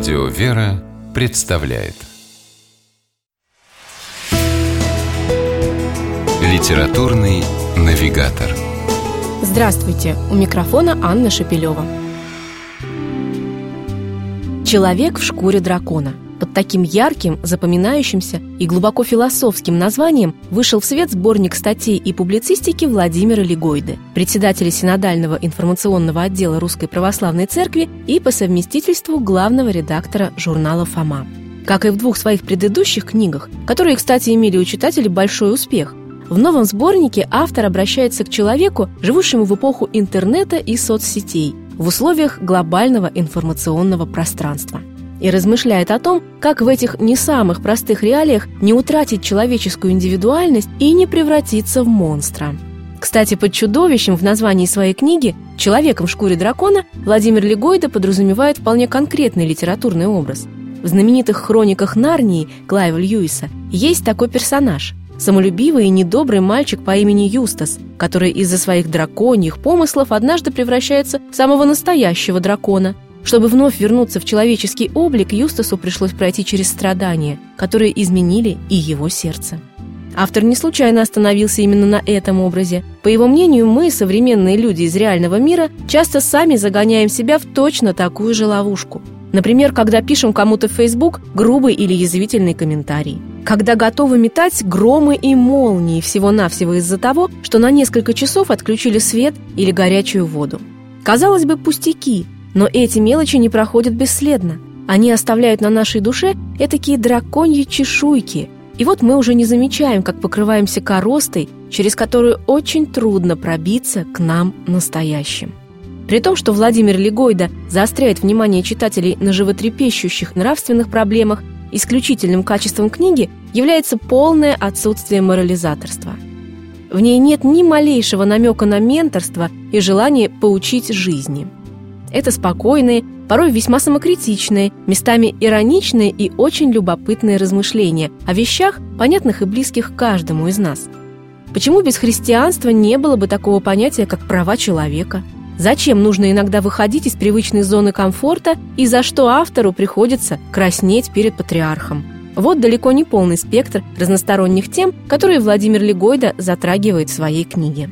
Радио «Вера» представляет Литературный навигатор Здравствуйте! У микрофона Анна Шапилева. Человек в шкуре дракона. Под таким ярким, запоминающимся и глубоко философским названием вышел в свет сборник статей и публицистики Владимира Легойды, председателя Синодального информационного отдела Русской Православной Церкви и по совместительству главного редактора журнала «Фома». Как и в двух своих предыдущих книгах, которые, кстати, имели у читателей большой успех, в новом сборнике автор обращается к человеку, живущему в эпоху интернета и соцсетей, в условиях глобального информационного пространства и размышляет о том, как в этих не самых простых реалиях не утратить человеческую индивидуальность и не превратиться в монстра. Кстати, под чудовищем в названии своей книги «Человеком в шкуре дракона» Владимир Легойда подразумевает вполне конкретный литературный образ. В знаменитых хрониках Нарнии Клайва Льюиса есть такой персонаж – самолюбивый и недобрый мальчик по имени Юстас, который из-за своих драконьих помыслов однажды превращается в самого настоящего дракона – чтобы вновь вернуться в человеческий облик, Юстасу пришлось пройти через страдания, которые изменили и его сердце. Автор не случайно остановился именно на этом образе. По его мнению, мы, современные люди из реального мира, часто сами загоняем себя в точно такую же ловушку. Например, когда пишем кому-то в Facebook грубый или язвительный комментарий. Когда готовы метать громы и молнии всего-навсего из-за того, что на несколько часов отключили свет или горячую воду. Казалось бы, пустяки, но эти мелочи не проходят бесследно. Они оставляют на нашей душе этакие драконьи чешуйки. И вот мы уже не замечаем, как покрываемся коростой, через которую очень трудно пробиться к нам настоящим. При том, что Владимир Легойда заостряет внимание читателей на животрепещущих нравственных проблемах, исключительным качеством книги является полное отсутствие морализаторства. В ней нет ни малейшего намека на менторство и желание поучить жизни – это спокойные, порой весьма самокритичные, местами ироничные и очень любопытные размышления о вещах, понятных и близких каждому из нас. Почему без христианства не было бы такого понятия, как права человека? Зачем нужно иногда выходить из привычной зоны комфорта и за что автору приходится краснеть перед патриархом? Вот далеко не полный спектр разносторонних тем, которые Владимир Легойда затрагивает в своей книге.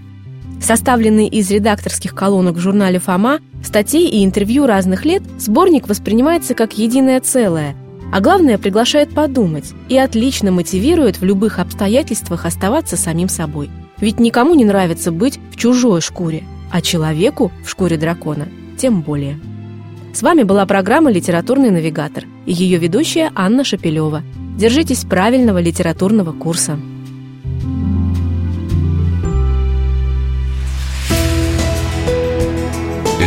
Составленный из редакторских колонок в журнале «Фома», статей и интервью разных лет, сборник воспринимается как единое целое, а главное приглашает подумать и отлично мотивирует в любых обстоятельствах оставаться самим собой. Ведь никому не нравится быть в чужой шкуре, а человеку в шкуре дракона тем более. С вами была программа «Литературный навигатор» и ее ведущая Анна Шапилева. Держитесь правильного литературного курса.